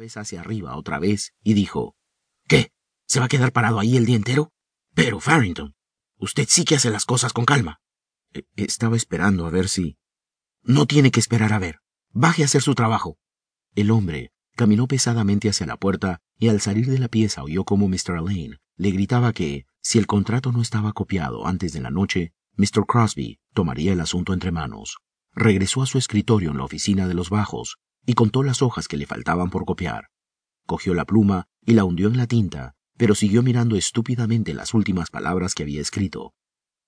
cabeza hacia arriba otra vez y dijo, ¿Qué? ¿Se va a quedar parado ahí el día entero? Pero, Farrington, usted sí que hace las cosas con calma. E, estaba esperando a ver si... No tiene que esperar a ver. Baje a hacer su trabajo. El hombre caminó pesadamente hacia la puerta y al salir de la pieza oyó como Mr. Lane le gritaba que, si el contrato no estaba copiado antes de la noche, Mr. Crosby tomaría el asunto entre manos. Regresó a su escritorio en la oficina de los bajos y contó las hojas que le faltaban por copiar. Cogió la pluma y la hundió en la tinta, pero siguió mirando estúpidamente las últimas palabras que había escrito.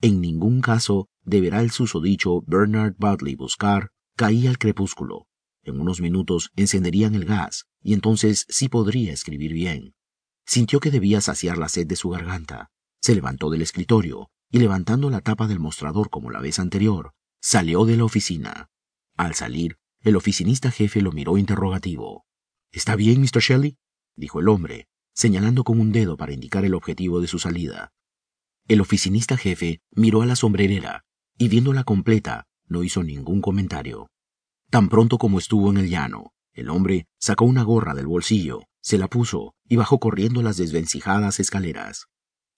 En ningún caso deberá el susodicho Bernard Budley buscar, caía el crepúsculo. En unos minutos encenderían el gas, y entonces sí podría escribir bien. Sintió que debía saciar la sed de su garganta. Se levantó del escritorio, y levantando la tapa del mostrador como la vez anterior, salió de la oficina. Al salir, el oficinista jefe lo miró interrogativo. ¿Está bien, Mr. Shelley? dijo el hombre, señalando con un dedo para indicar el objetivo de su salida. El oficinista jefe miró a la sombrerera y viéndola completa no hizo ningún comentario. Tan pronto como estuvo en el llano, el hombre sacó una gorra del bolsillo, se la puso y bajó corriendo las desvencijadas escaleras.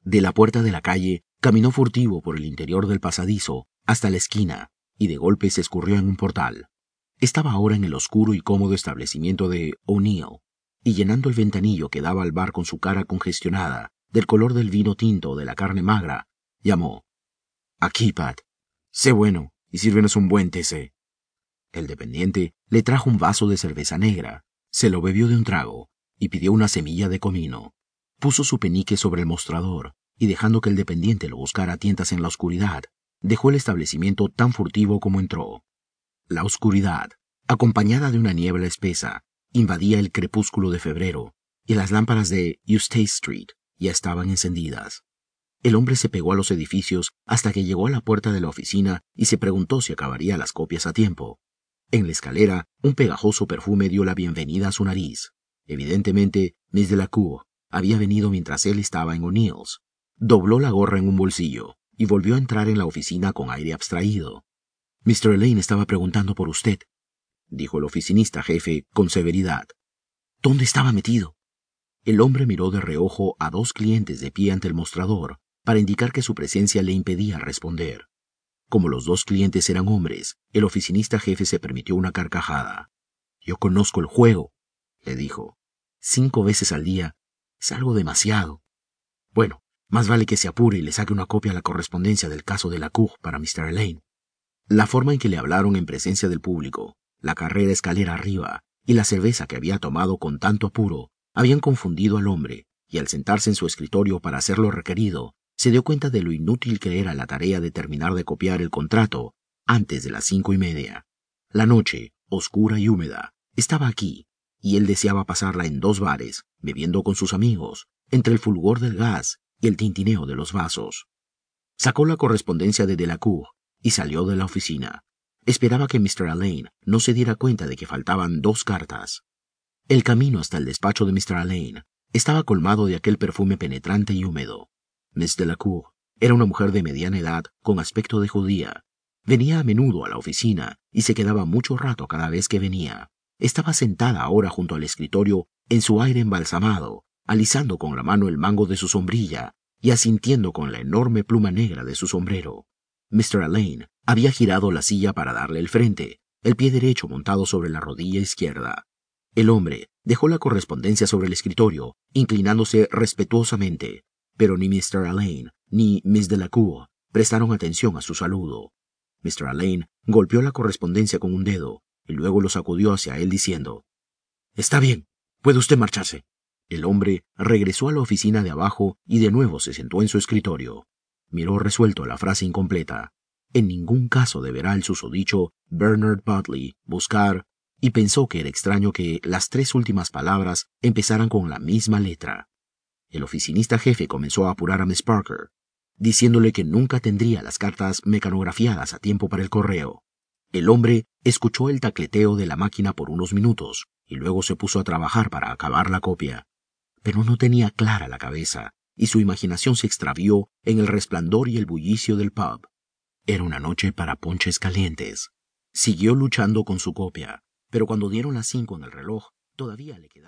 De la puerta de la calle caminó furtivo por el interior del pasadizo hasta la esquina y de golpe se escurrió en un portal. Estaba ahora en el oscuro y cómodo establecimiento de O'Neill, y llenando el ventanillo que daba al bar con su cara congestionada, del color del vino tinto o de la carne magra, llamó. Aquí, Pat. Sé bueno y sírvenos un buen TC. El dependiente le trajo un vaso de cerveza negra, se lo bebió de un trago y pidió una semilla de comino. Puso su penique sobre el mostrador y dejando que el dependiente lo buscara a tientas en la oscuridad, dejó el establecimiento tan furtivo como entró. La oscuridad, acompañada de una niebla espesa, invadía el crepúsculo de febrero, y las lámparas de Eustace Street ya estaban encendidas. El hombre se pegó a los edificios hasta que llegó a la puerta de la oficina y se preguntó si acabaría las copias a tiempo. En la escalera, un pegajoso perfume dio la bienvenida a su nariz. Evidentemente, Miss Delacour había venido mientras él estaba en O'Neill's. Dobló la gorra en un bolsillo y volvió a entrar en la oficina con aire abstraído. Mr. Lane estaba preguntando por usted, dijo el oficinista jefe con severidad. ¿Dónde estaba metido? El hombre miró de reojo a dos clientes de pie ante el mostrador para indicar que su presencia le impedía responder. Como los dos clientes eran hombres, el oficinista jefe se permitió una carcajada. Yo conozco el juego, le dijo. Cinco veces al día es algo demasiado. Bueno, más vale que se apure y le saque una copia a la correspondencia del caso de la CUG para Mr. Lane. La forma en que le hablaron en presencia del público, la carrera escalera arriba y la cerveza que había tomado con tanto apuro habían confundido al hombre, y al sentarse en su escritorio para hacer lo requerido, se dio cuenta de lo inútil que era la tarea de terminar de copiar el contrato antes de las cinco y media. La noche, oscura y húmeda, estaba aquí, y él deseaba pasarla en dos bares, bebiendo con sus amigos, entre el fulgor del gas y el tintineo de los vasos. Sacó la correspondencia de Delacour y salió de la oficina. Esperaba que Mr. Alleyne no se diera cuenta de que faltaban dos cartas. El camino hasta el despacho de Mr. Alleyne estaba colmado de aquel perfume penetrante y húmedo. Miss Delacour era una mujer de mediana edad con aspecto de judía. Venía a menudo a la oficina y se quedaba mucho rato cada vez que venía. Estaba sentada ahora junto al escritorio en su aire embalsamado, alisando con la mano el mango de su sombrilla y asintiendo con la enorme pluma negra de su sombrero. Mr. Alleyne había girado la silla para darle el frente, el pie derecho montado sobre la rodilla izquierda. El hombre dejó la correspondencia sobre el escritorio, inclinándose respetuosamente, pero ni Mr. Alleyne ni Miss Delacour prestaron atención a su saludo. Mr. Alleyne golpeó la correspondencia con un dedo y luego lo sacudió hacia él diciendo Está bien, puede usted marcharse. El hombre regresó a la oficina de abajo y de nuevo se sentó en su escritorio. Miró resuelto la frase incompleta. En ningún caso deberá el susodicho Bernard Budley buscar, y pensó que era extraño que las tres últimas palabras empezaran con la misma letra. El oficinista jefe comenzó a apurar a Miss Parker, diciéndole que nunca tendría las cartas mecanografiadas a tiempo para el correo. El hombre escuchó el tacleteo de la máquina por unos minutos y luego se puso a trabajar para acabar la copia. Pero no tenía clara la cabeza y su imaginación se extravió en el resplandor y el bullicio del pub. Era una noche para ponches calientes. Siguió luchando con su copia, pero cuando dieron las cinco en el reloj, todavía le quedaba.